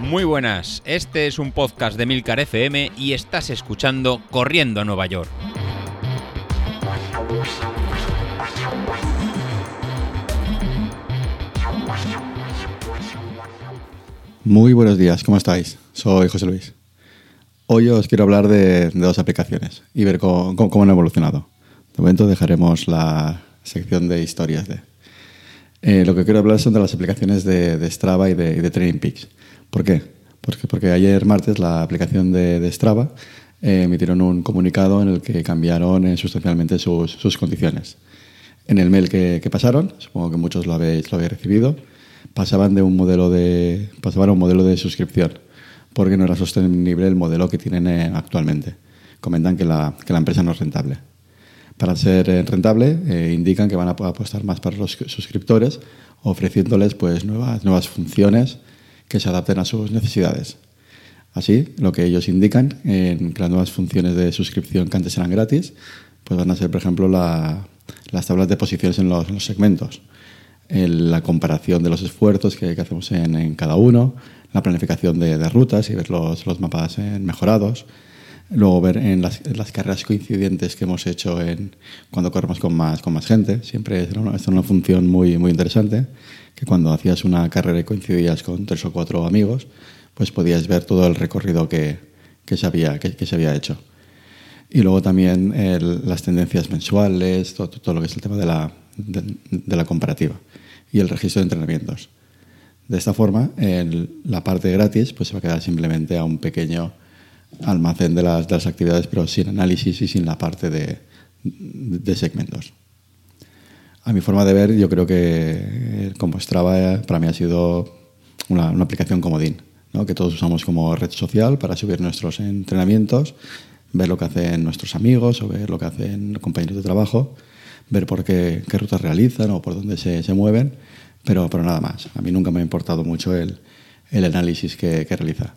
Muy buenas, este es un podcast de Milcar FM y estás escuchando Corriendo a Nueva York. Muy buenos días, ¿cómo estáis? Soy José Luis. Hoy os quiero hablar de, dos aplicaciones y ver cómo, han evolucionado. De momento dejaremos la sección de historias de... Eh, lo que quiero hablar son de las aplicaciones de, Strava y de, de Training Peaks. ¿Por qué? Porque, porque ayer martes la aplicación de, Strava eh, emitieron un comunicado en el que cambiaron eh, sustancialmente sus, condiciones. En el mail que, pasaron, supongo que muchos lo habéis, lo habéis recibido, pasaban de un modelo de pasaban a un modelo de suscripción porque no era sostenible el modelo que tienen eh, actualmente. Comentan que la, que la empresa no es rentable. Para ser rentable, indican que van a apostar más para los suscriptores, ofreciéndoles pues, nuevas, nuevas funciones que se adapten a sus necesidades. Así, lo que ellos indican en que las nuevas funciones de suscripción que antes eran gratis, pues van a ser, por ejemplo, las tablas de posiciones en los, segmentos, la comparación de los esfuerzos que, hacemos en, cada uno, la planificación de, rutas y ver los, mapas mejorados, luego ver en las, carreras coincidentes que hemos hecho en, cuando corremos con más, con más gente, siempre es una, es una función muy, muy interesante que cuando hacías una carrera y coincidías con tres o cuatro amigos, pues podías ver todo el recorrido que, que se, había, que, se había hecho. Y luego también las tendencias mensuales, todo, todo, lo que es el tema de la, de, la comparativa y el registro de entrenamientos. De esta forma, la parte gratis pues se va a quedar simplemente a un pequeño almacén de las, de las actividades, pero sin análisis y sin la parte de, segmentos. A mi forma de ver, yo creo que eh, como Strava eh, para mí ha sido una, aplicación comodín, ¿no? que todos usamos como red social para subir nuestros entrenamientos, ver lo que hacen nuestros amigos o ver lo que hacen compañeros de trabajo, ver por qué, rutas realizan o por dónde se, se, mueven, pero, pero nada más. A mí nunca me ha importado mucho el, el análisis que, que, realiza.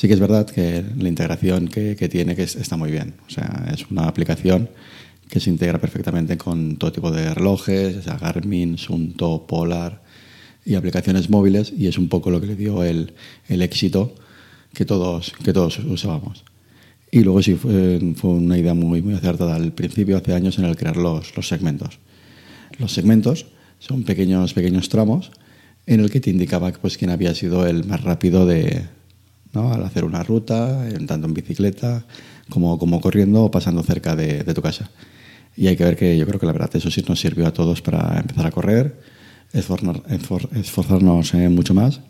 Sí que es verdad que la integración que, que tiene que está muy bien. O sea, es una aplicación que se integra perfectamente con todo tipo de relojes, sea Garmin, Sunto, Polar y aplicaciones móviles y es un poco lo que le dio el, el éxito que todos, que todos usábamos. Y luego sí, fue, fue, una idea muy, muy acertada al principio, hace años, en el crear los, los segmentos. Los segmentos son pequeños, pequeños tramos en el que te indicaba pues, quién había sido el más rápido de, ¿no? al hacer una ruta, tanto en bicicleta como, como corriendo o pasando cerca de, de tu casa. Y hay que ver que yo creo que la verdad eso sí nos sirvió a todos para empezar a correr, esforzarnos mucho más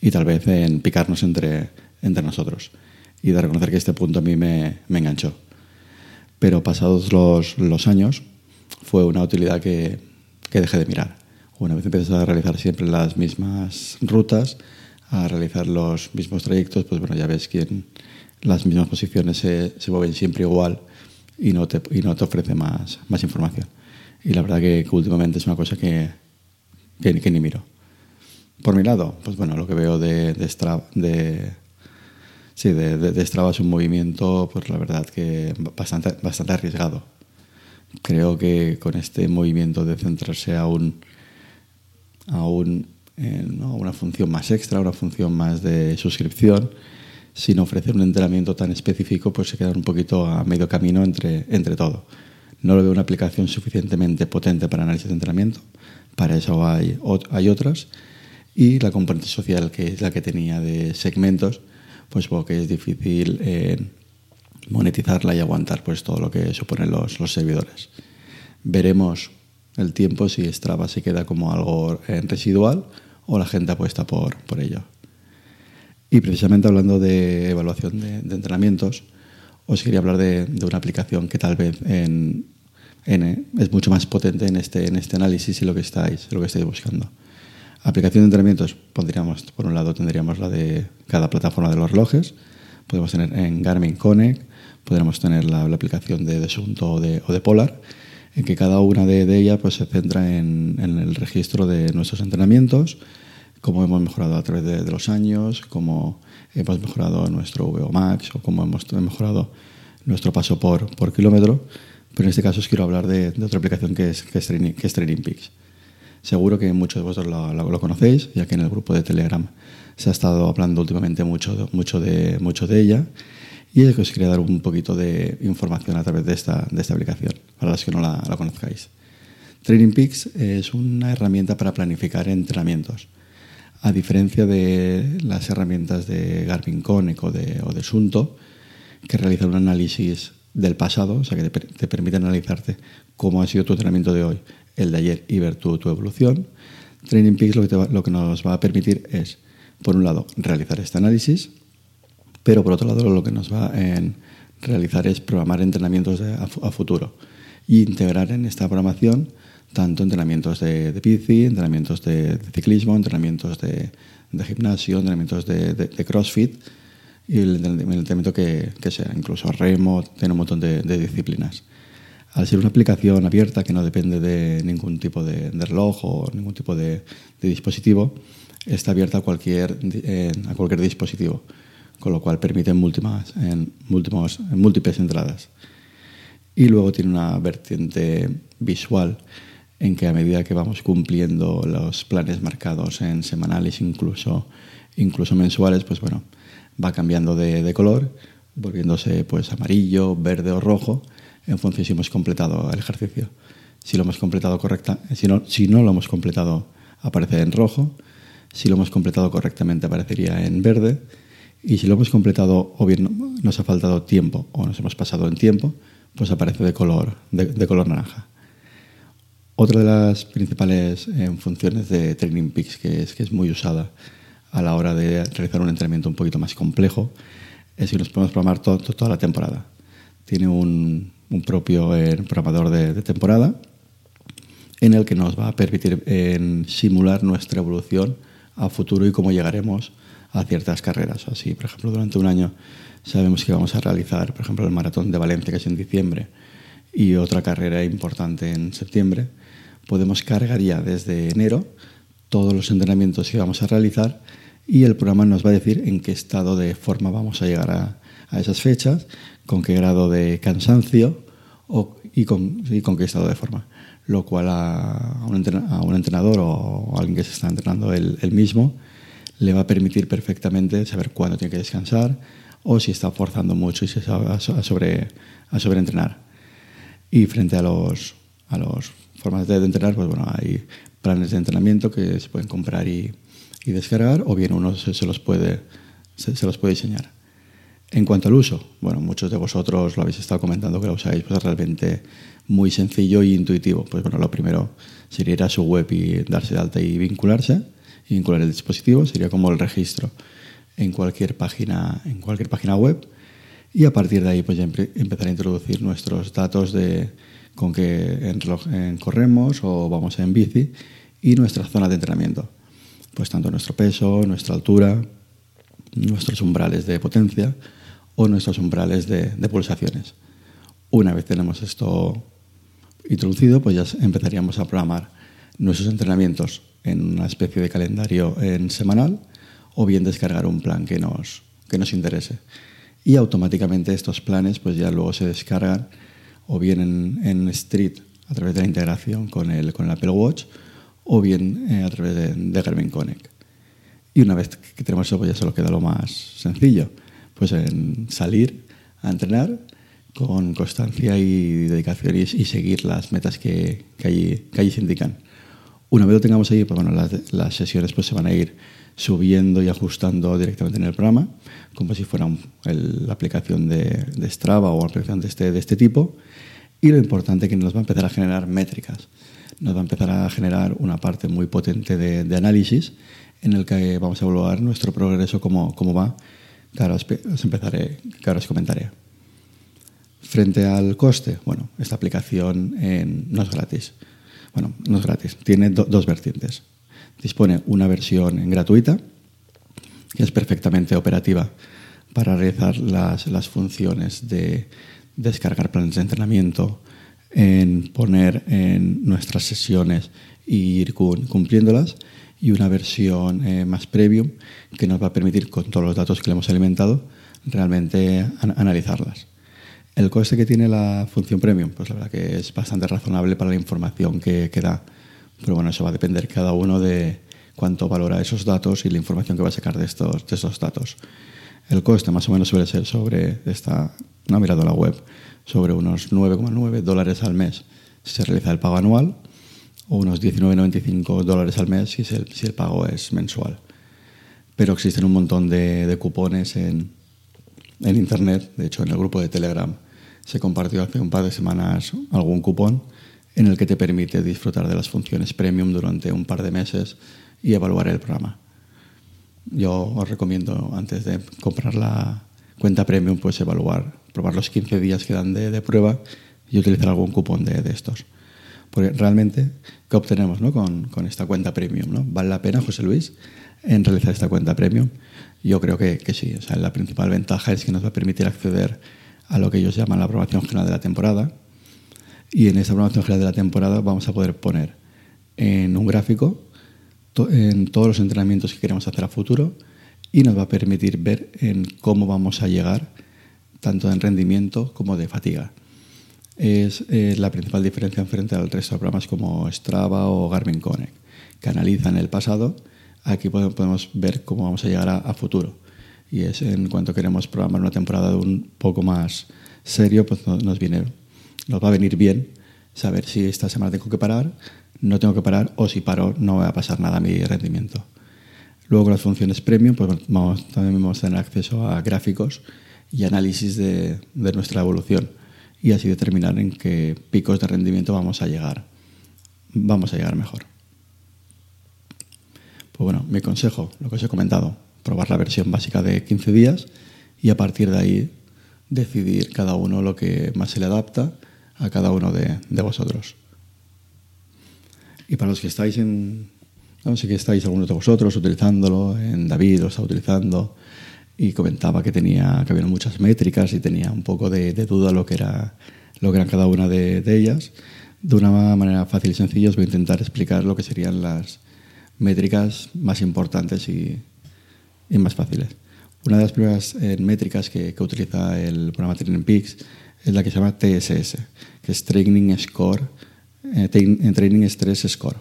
y tal vez en picarnos entre, entre nosotros. Y de reconocer que este punto a mí me, me enganchó. Pero pasados los, los, años fue una utilidad que, que dejé de mirar. Una vez empiezas a realizar siempre las mismas rutas, a realizar los mismos trayectos, pues bueno, ya ves que las mismas posiciones se, se mueven siempre igual y no te, y no te ofrece más, más información. Y la verdad que, últimamente es una cosa que, que, ni miro. Por mi lado, pues bueno, lo que veo de, de Strava, de, sí, de, de, Strava es un movimiento, pues la verdad que bastante, bastante arriesgado. Creo que con este movimiento de centrarse aún, aún en una función más extra, una función más de suscripción, sin ofrecer un entrenamiento tan específico, pues se quedan un poquito a medio camino entre, entre todo. No lo veo una aplicación suficientemente potente para análisis de entrenamiento, para eso hay, hay otras, y la componente social, que es la que tenía de segmentos, pues porque es difícil eh, monetizarla y aguantar pues, todo lo que suponen los, los servidores. Veremos el tiempo si Strava se queda como algo eh, residual o la gente apuesta por, por ello. Y precisamente hablando de evaluación de, entrenamientos, os quería hablar de, una aplicación que tal vez en, es mucho más potente en este, en este análisis y lo que estáis, lo que estáis buscando. Aplicación de entrenamientos, pondríamos, por un lado tendríamos la de cada plataforma de los relojes, podemos tener en Garmin Connect, podríamos tener la, aplicación de Desunto o de, o de Polar, en que cada una de, ellas pues, se centra en, en el registro de nuestros entrenamientos, cómo hemos mejorado a través de, los años, cómo hemos mejorado nuestro VO Max o cómo hemos mejorado nuestro paso por, por kilómetro. Pero en este caso os quiero hablar de, otra aplicación que es, que es, Training, que es Training Peaks. Seguro que muchos de vosotros lo, conocéis, ya que en el grupo de Telegram se ha estado hablando últimamente mucho, mucho, de, mucho de ella. Y es que os quería dar un poquito de información a través de esta, de esta aplicación, para los que no la, la conozcáis. Training Peaks es una herramienta para planificar entrenamientos. A diferencia de las herramientas de Garmin Connect o de, o Sunto, que realizan un análisis del pasado, o sea que te, te permite analizarte cómo ha sido tu entrenamiento de hoy, el de ayer y ver tu, evolución. Training Peaks lo que, lo que nos va a permitir es, por un lado, realizar este análisis, pero por otro lado lo que nos va a realizar es programar entrenamientos a, futuro y integrar en esta programación tanto entrenamientos de, de bici, entrenamientos de, ciclismo, entrenamientos de, gimnasio, entrenamientos de, CrossFit y el, entrenamiento que, que, sea, incluso remo, tiene un montón de, disciplinas. Al ser una aplicación abierta que no depende de ningún tipo de, reloj o ningún tipo de, dispositivo, está abierta a cualquier, a cualquier dispositivo, con lo cual permite múltiples, en, en múltiples entradas. Y luego tiene una vertiente visual en que a medida que vamos cumpliendo los planes marcados en semanales, incluso, incluso mensuales, pues bueno, va cambiando de, de color, volviéndose pues amarillo, verde o rojo, en función si hemos completado el ejercicio. Si lo hemos completado correcta, si no, si no lo hemos completado, aparece en rojo. Si lo hemos completado correctamente, aparecería en verde. Y si lo hemos completado o bien nos ha faltado tiempo o nos hemos pasado en tiempo, pues aparece de color, de, color naranja. Otra de las principales eh, funciones de Training Peaks, que es, que es muy usada a la hora de realizar un entrenamiento un poquito más complejo, es que nos podemos programar toda la temporada. Tiene un, un propio eh, programador de, temporada en el que nos va a permitir en simular nuestra evolución a futuro y cómo llegaremos a ciertas carreras. Así, por ejemplo, durante un año sabemos que vamos a realizar, por ejemplo, el maratón de Valencia, que es en diciembre, y otra carrera importante en septiembre. Podemos cargar ya desde enero todos los entrenamientos que vamos a realizar y el programa nos va a decir en qué estado de forma vamos a llegar a, a esas fechas, con qué grado de cansancio o, y, con, y, con, qué estado de forma. Lo cual a, un, entrenador, o a alguien que se está entrenando él, mismo le va a permitir perfectamente saber cuándo tiene que descansar o si está forzando mucho y se a, sobre, a sobreentrenar. Y frente a los, a los formas de entrenar, pues bueno, hay planes de entrenamiento que se pueden comprar y, y descargar, o bien uno se, se los puede, se, se, los puede diseñar. En cuanto al uso, bueno, muchos de vosotros lo habéis estado comentando que lo usáis, pues es realmente muy sencillo e intuitivo. Pues bueno, lo primero sería ir a su web y darse de alta y vincularse, y vincular el dispositivo, sería como el registro en cualquier página, en cualquier página web. Y a partir de ahí, pues ya empezar a introducir nuestros datos de con qué en, corremos o vamos en bici y nuestra zona de entrenamiento. Pues tanto nuestro peso, nuestra altura, nuestros umbrales de potencia o nuestros umbrales de, pulsaciones. Una vez tenemos esto introducido, pues ya empezaríamos a programar nuestros entrenamientos en una especie de calendario en semanal o bien descargar un plan que nos, que nos interese. Y automáticamente estos planes pues ya luego se descargan o bien en, Street a través de la integración con el, con el Apple Watch o bien eh, a través de, de Garmin Connect. Y una vez que tenemos eso, pues ya solo queda lo más sencillo pues en salir a entrenar con constancia y dedicación y, seguir las metas que, que, allí, que, allí, se indican. Una vez lo tengamos ahí, pues bueno, las, sesiones pues se van a ir subiendo y ajustando directamente en el programa, como si fuera la aplicación de, de, Strava o una aplicación de este, de este tipo. Y lo importante es que nos va a empezar a generar métricas. Nos va a empezar a generar una parte muy potente de, análisis en el que vamos a evaluar nuestro progreso, cómo, cómo va que ahora os, empezaré, que comentaré. Frente al coste, bueno, esta aplicación no es gratis. Bueno, no es gratis, tiene dos vertientes. Dispone una versión gratuita, que es perfectamente operativa para realizar las, las funciones de descargar planes de entrenamiento, en poner en nuestras sesiones e ir cumpliéndolas y una versión eh, más premium que nos va a permitir, con todos los datos que le hemos alimentado, realmente analizarlas. El coste que tiene la función premium, pues la verdad que es bastante razonable para la información que, que da. Pero bueno, eso va a depender cada uno de cuánto valora esos datos y la información que va a sacar de estos, de estos datos. El coste más o menos suele ser sobre, esta, no he mirado la web, sobre unos 9,9 dólares al mes si se realiza el pago anual o unos 19,95 dólares al mes si, el, si el pago es mensual. Pero existen un montón de, de cupones en, en Internet, de hecho en el grupo de Telegram se compartió hace un par de semanas algún cupón en el que te permite disfrutar de las funciones premium durante un par de meses y evaluar el programa. Yo os recomiendo, antes de comprar la cuenta premium, pues evaluar, probar los 15 días que dan de, prueba y utilizar algún cupón de, estos. Porque realmente, ¿qué obtenemos ¿no? con, con, esta cuenta premium? ¿no? ¿Vale la pena, José Luis, en realizar esta cuenta premium? Yo creo que, que sí. O sea, la principal ventaja es que nos va a permitir acceder a lo que ellos llaman la aprobación general de la temporada. Y en esa aprobación general de la temporada vamos a poder poner en un gráfico en todos los entrenamientos que queremos hacer a futuro y nos va a permitir ver en cómo vamos a llegar tanto en rendimiento como de fatiga. Es eh, la principal diferencia frente al resto de programas como Strava o Garmin Connect, que analizan el pasado. Aquí podemos ver cómo vamos a llegar a futuro y es en cuanto queremos programar una temporada de un poco más serio, pues nos, viene, nos va a venir bien saber si esta semana tengo que parar, no tengo que parar o si paro no va a pasar nada a mi rendimiento. Luego con las funciones premium, pues vamos, también vamos a tener acceso a gráficos y análisis de, de nuestra evolución y así determinar en qué picos de rendimiento vamos a llegar. Vamos a llegar mejor. Pues bueno, mi consejo, lo que os he comentado, probar la versión básica de 15 días y a partir de ahí decidir cada uno lo que más se le adapta a cada uno de, vosotros. Y para los que estáis en, no sé que estáis algunos de vosotros utilizándolo, en David lo está utilizando y comentaba que tenía que había muchas métricas y tenía un poco de, duda lo que era lo que eran cada una de, de, ellas. De una manera fácil y sencilla os voy a intentar explicar lo que serían las métricas más importantes y, y más fáciles. Una de las primeras eh, métricas que, utiliza el programa Training Peaks es la que se llama TSS, que es Training Score, eh, Training Stress Score.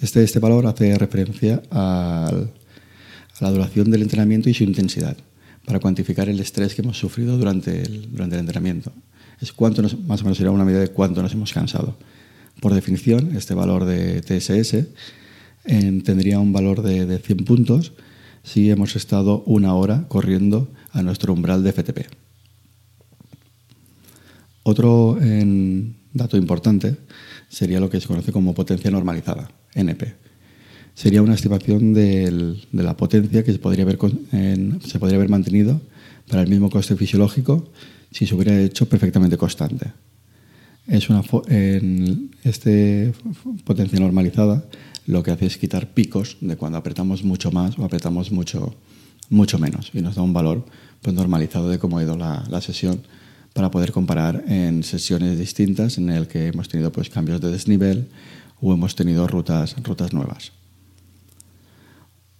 Este, este valor hace referencia a la duración del entrenamiento y su intensidad, para cuantificar el estrés que hemos sufrido durante el, durante el entrenamiento. Es cuánto más o menos será una medida de cuánto nos hemos cansado. Por definición, este valor de TSS eh, tendría un valor de, de 100 puntos si hemos estado una hora corriendo a nuestro umbral de FTP. Otro dato importante sería lo que se conoce como potencia normalizada, NP. Sería una estimación de la potencia que se podría, haber, se podría haber mantenido para el mismo coste fisiológico si se hubiera hecho perfectamente constante. Es una en este potencia normalizada lo que hace es quitar picos de cuando apretamos mucho más o apretamos mucho, mucho menos y nos da un valor pues, normalizado de cómo ha ido la, la sesión para poder comparar en sesiones distintas en el que hemos tenido pues, cambios de desnivel o hemos tenido rutas, rutas nuevas.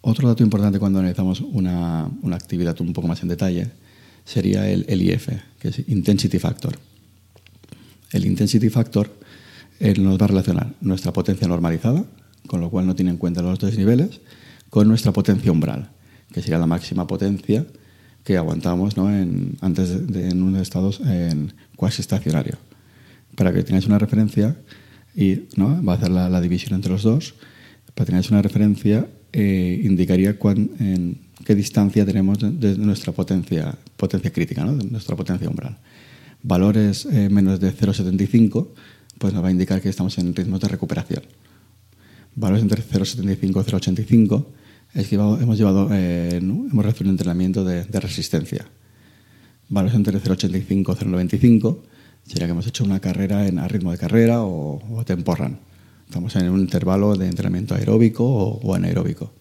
Otro dato importante cuando analizamos una, una actividad un poco más en detalle sería el, el, IF, que es Intensity Factor. El Intensity Factor eh, nos va a relacionar nuestra potencia normalizada, con lo cual no tiene en cuenta los dos niveles, con nuestra potencia umbral, que sería la máxima potencia que aguantamos ¿no? en, antes de, en unos estados en cuasi estacionario. Para que tengáis una referencia, y ¿no? va a hacer la, división entre los dos, para que tengáis una referencia, eh, indicaría cuán, en qué distancia tenemos de, nuestra potencia, potencia crítica, ¿no? de nuestra potencia umbral. Valores eh, menos de 0,75 pues nos va a indicar que estamos en ritmos de recuperación valores entre 0,75 y 0,85, es que hemos, llevado, eh, hemos recibido un entrenamiento de, resistencia. Valores entre 0,85 y 0,95 sería que hemos hecho una carrera en, a ritmo de carrera o, o tempo run. Estamos en un intervalo de entrenamiento aeróbico o, anaeróbico.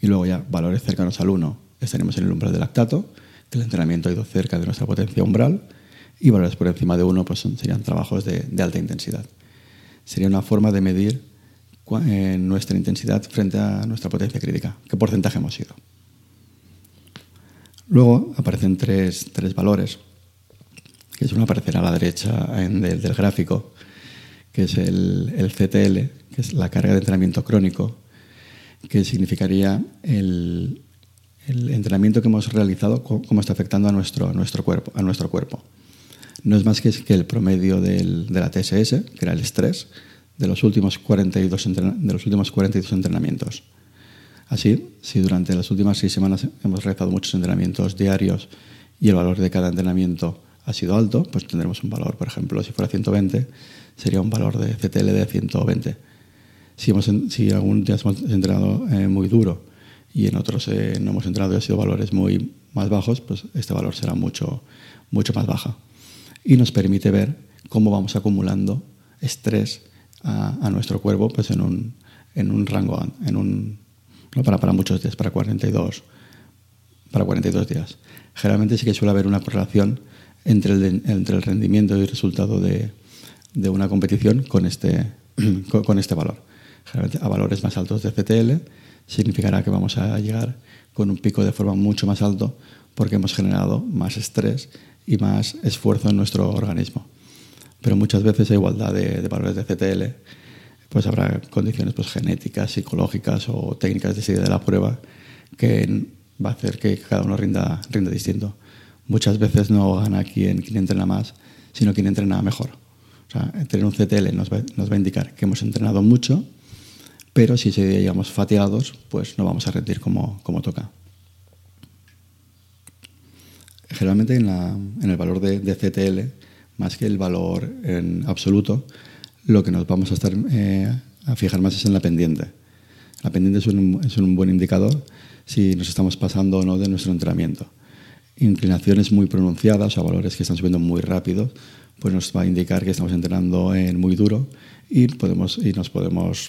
Y luego ya valores cercanos al 1 estaríamos en el umbral de lactato, que el entrenamiento ha ido cerca de nuestra potencia umbral, y valores por encima de 1 pues serían trabajos de, de alta intensidad. Sería una forma de medir en nuestra intensidad frente a nuestra potencia crítica. ¿Qué porcentaje hemos sido? Luego aparecen tres, tres valores, que es uno aparecerá a la derecha del, del, gráfico, que es el, CTL, que es la carga de entrenamiento crónico, que significaría el, entrenamiento que hemos realizado, cómo está afectando a nuestro, nuestro, cuerpo, a nuestro cuerpo. No es más que, que el promedio de la TSS, que era el estrés, de los últimos 42, de los últimos 42 entrenamientos. Así, si durante las últimas seis semanas hemos realizado muchos entrenamientos diarios y el valor de cada entrenamiento ha sido alto, pues tendremos un valor, por ejemplo, si fuera 120, sería un valor de CTL de 120. Si, hemos, si algún día hemos entrenado eh, muy duro y en otros eh, no hemos entrenado y ha sido valores muy más bajos, pues este valor será mucho, mucho más baja. Y nos permite ver cómo vamos acumulando estrés a, nuestro cuerpo pues en, un, en un rango, en un, para, para muchos días, para 42, para 42 días. Generalmente sí que suele haber una correlación entre el, entre el rendimiento y el resultado de, de una competición con este, con, este valor. Generalmente a valores más altos de CTL significará que vamos a llegar con un pico de forma mucho más alto porque hemos generado más estrés y más esfuerzo en nuestro organismo. Pero muchas veces a igualdad de, valores de CTL, pues habrá condiciones pues, genéticas, psicológicas o técnicas de de la prueba que va a hacer que cada uno rinda, rinda distinto muchas veces no gana quien, quien entrena más, sino quien entrena mejor. O sea, tener un CTL nos va, nos va a indicar que hemos entrenado mucho, pero si llegamos fatigados, pues no vamos a rendir como, como toca. Generalmente en, la, en el valor de, de, CTL, más que el valor en absoluto, lo que nos vamos a estar eh, a fijar más es en la pendiente. La pendiente es un, es un buen indicador si nos estamos pasando o no de nuestro entrenamiento inclinaciones muy pronunciadas o valores que están subiendo muy rápido, pues nos va a indicar que estamos entrenando en muy duro y, podemos, y nos podemos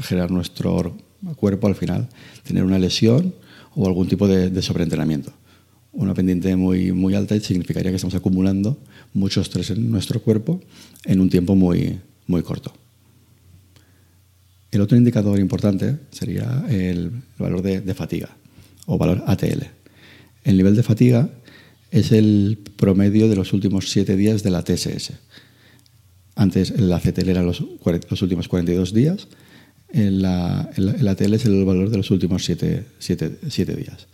generar nuestro cuerpo al final, tener una lesión o algún tipo de, sobreentrenamiento. Una pendiente muy, muy alta significaría que estamos acumulando mucho estrés en nuestro cuerpo en un tiempo muy, muy corto. El otro indicador importante sería el valor de fatiga o valor ATL. El nivel de fatiga es el promedio de los últimos siete días de la TSS. Antes el ACTL era los, los últimos 42 días, el, ATL es el valor de los últimos siete, días.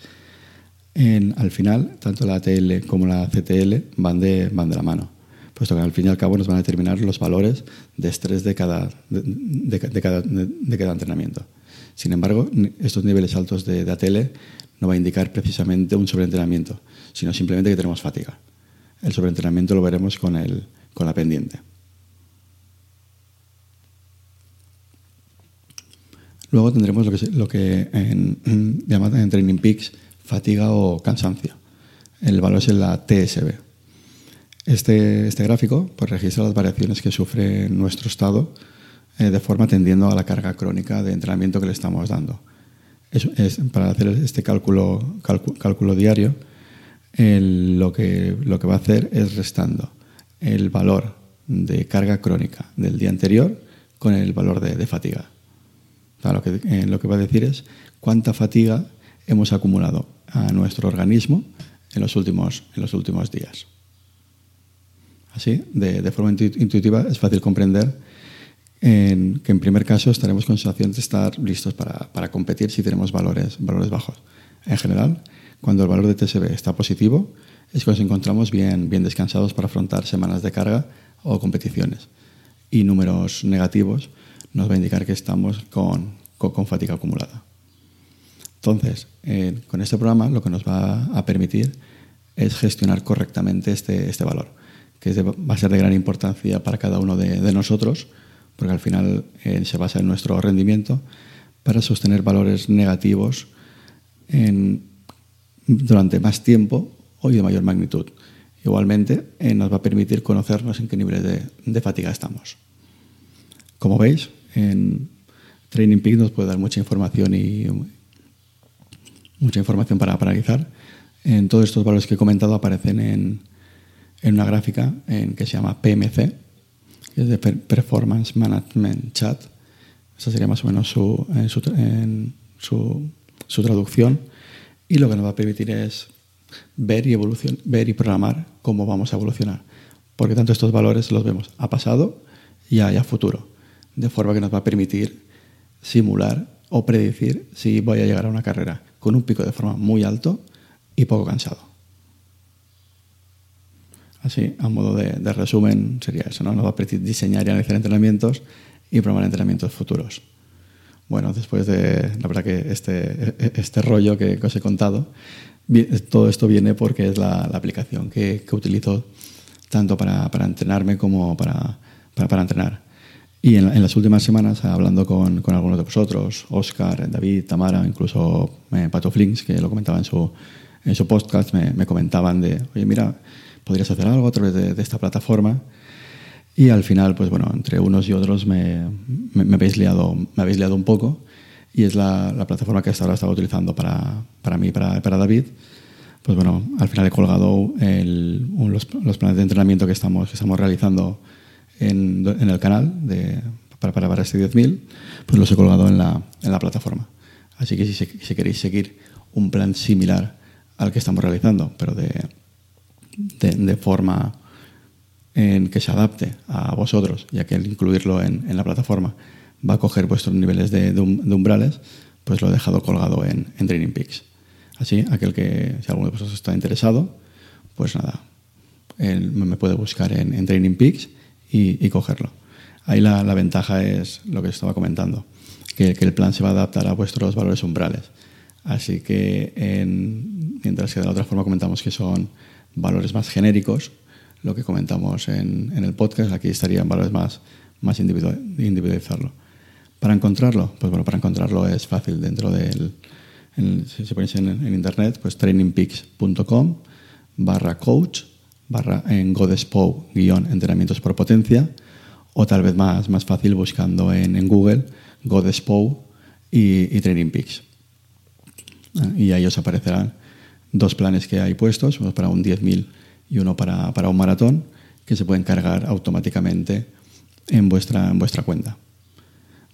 Al final, tanto la ATL como la ACTL van de, van de la mano, puesto que al fin y al cabo nos van a determinar los valores de estrés de cada, de, cada, entrenamiento. Sin embargo, estos niveles altos de, ATL no va a indicar precisamente un sobreentrenamiento, sino simplemente que tenemos fatiga. El sobreentrenamiento lo veremos con, el, con la pendiente. Luego tendremos lo que, lo que en, en Training Peaks fatiga o cansancio. El valor es la TSB. Este, este gráfico pues, registra las variaciones que sufre nuestro estado eh, de forma tendiendo a la carga crónica de entrenamiento que le estamos dando es, para hacer este cálculo, cálculo, diario, lo, que, lo que va a hacer es restando el valor de carga crónica del día anterior con el valor de, fatiga. lo, que, eh, lo que va a decir es cuánta fatiga hemos acumulado a nuestro organismo en los últimos, en los últimos días. Así, de, de forma intuitiva, es fácil comprender en, que en primer caso estaremos con sensación de estar listos para, para, competir si tenemos valores, valores bajos. En general, cuando el valor de TSB está positivo, es que nos encontramos bien, bien descansados para afrontar semanas de carga o competiciones. Y números negativos nos va a indicar que estamos con, con, fatiga acumulada. Entonces, eh, con este programa lo que nos va a permitir es gestionar correctamente este, este valor, que va a ser de gran importancia para cada uno de, de nosotros porque al final eh, se basa en nuestro rendimiento, para sostener valores negativos durante más tiempo o de mayor magnitud. Igualmente, eh, nos va a permitir conocernos en qué niveles de, fatiga estamos. Como veis, en Training Peak nos puede dar mucha información y mucha información para, analizar. En todos estos valores que he comentado aparecen en, en una gráfica en, que se llama PMC, es de Performance Management Chat. Esa sería más o menos su, su, su, traducción. Y lo que nos va a permitir es ver y, evolución, ver y programar cómo vamos a evolucionar. Porque tanto estos valores los vemos a pasado y a, futuro, de forma que nos va a permitir simular o predecir si voy a llegar a una carrera con un pico de forma muy alto y poco cansado. Así, a modo de, resumen, sería eso, ¿no? Nos va a permitir diseñar y analizar entrenamientos y programar entrenamientos futuros. Bueno, después de, la verdad que este, este rollo que, os he contado, todo esto viene porque es la, aplicación que, que, utilizo tanto para, para entrenarme como para, para entrenar. Y en, las últimas semanas, hablando con, con, algunos de vosotros, Oscar, David, Tamara, incluso eh, Pato Flinks, que lo comentaba en su, en su podcast, me, me, comentaban de, oye, mira, podrías hacer algo a través de, de esta plataforma. Y al final, pues bueno, entre unos y otros me, me, habéis, liado, me habéis liado un poco y es la, la plataforma que hasta ahora estaba utilizando para, para mí, para, para David. Pues bueno, al final he colgado el, los, los, planes de entrenamiento que estamos, que estamos realizando en, en el canal de, para, para, para este 10.000, pues los he colgado en la, en la plataforma. Así que si, si, queréis seguir un plan similar al que estamos realizando, pero de, de, de forma en que se adapte a vosotros, ya que el incluirlo en, en la plataforma va a coger vuestros niveles de, de, umbrales, pues lo he dejado colgado en, en Peaks. Así, aquel que, si alguno de vosotros está interesado, pues nada, él me puede buscar en, en Training Peaks y, cogerlo. Ahí la, la, ventaja es lo que estaba comentando, que, que, el plan se va a adaptar a vuestros valores umbrales. Así que, en, mientras que de la otra forma comentamos que son valores más genéricos, lo que comentamos en, en el podcast. Aquí estarían valores más, más individualizarlo. Para encontrarlo, pues bueno, para encontrarlo es fácil dentro del, si ponéis en, en, internet, pues trainingpeaks.com barra coach barra en Godespo guion entrenamientos por potencia o tal vez más, más fácil buscando en, Google Godespo y, Training Peaks. Y ahí os aparecerán dos planes que hay puestos, uno para un 10.000 y uno para, para un maratón que se pueden cargar automáticamente en vuestra, vuestra cuenta.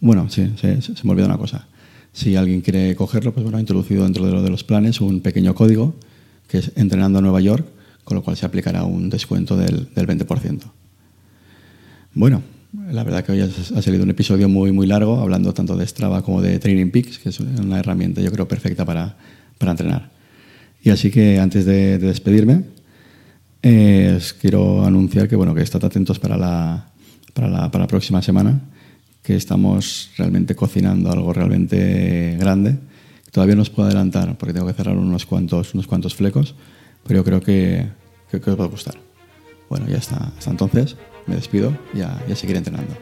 Bueno, sí, sí, se me olvidó una cosa. Si alguien quiere cogerlo, pues bueno, ha introducido dentro de, lo de los planes un pequeño código que es entrenando a Nueva York, con lo cual se aplicará un descuento del, del 20%. Bueno, la verdad que hoy ha salido un episodio muy, muy largo, hablando tanto de Strava como de Training Peaks, que es una herramienta yo creo perfecta para, para entrenar. Y así que antes de, de despedirme, eh, os quiero anunciar que, bueno, que estad atentos para la, para la, para la próxima semana, que estamos realmente cocinando algo realmente grande. Todavía no os puedo adelantar porque tengo que cerrar unos cuantos, unos cuantos flecos, pero yo creo que, que, que os va a gustar. Bueno, ya está. Hasta entonces, me despido y a, y a seguir entrenando.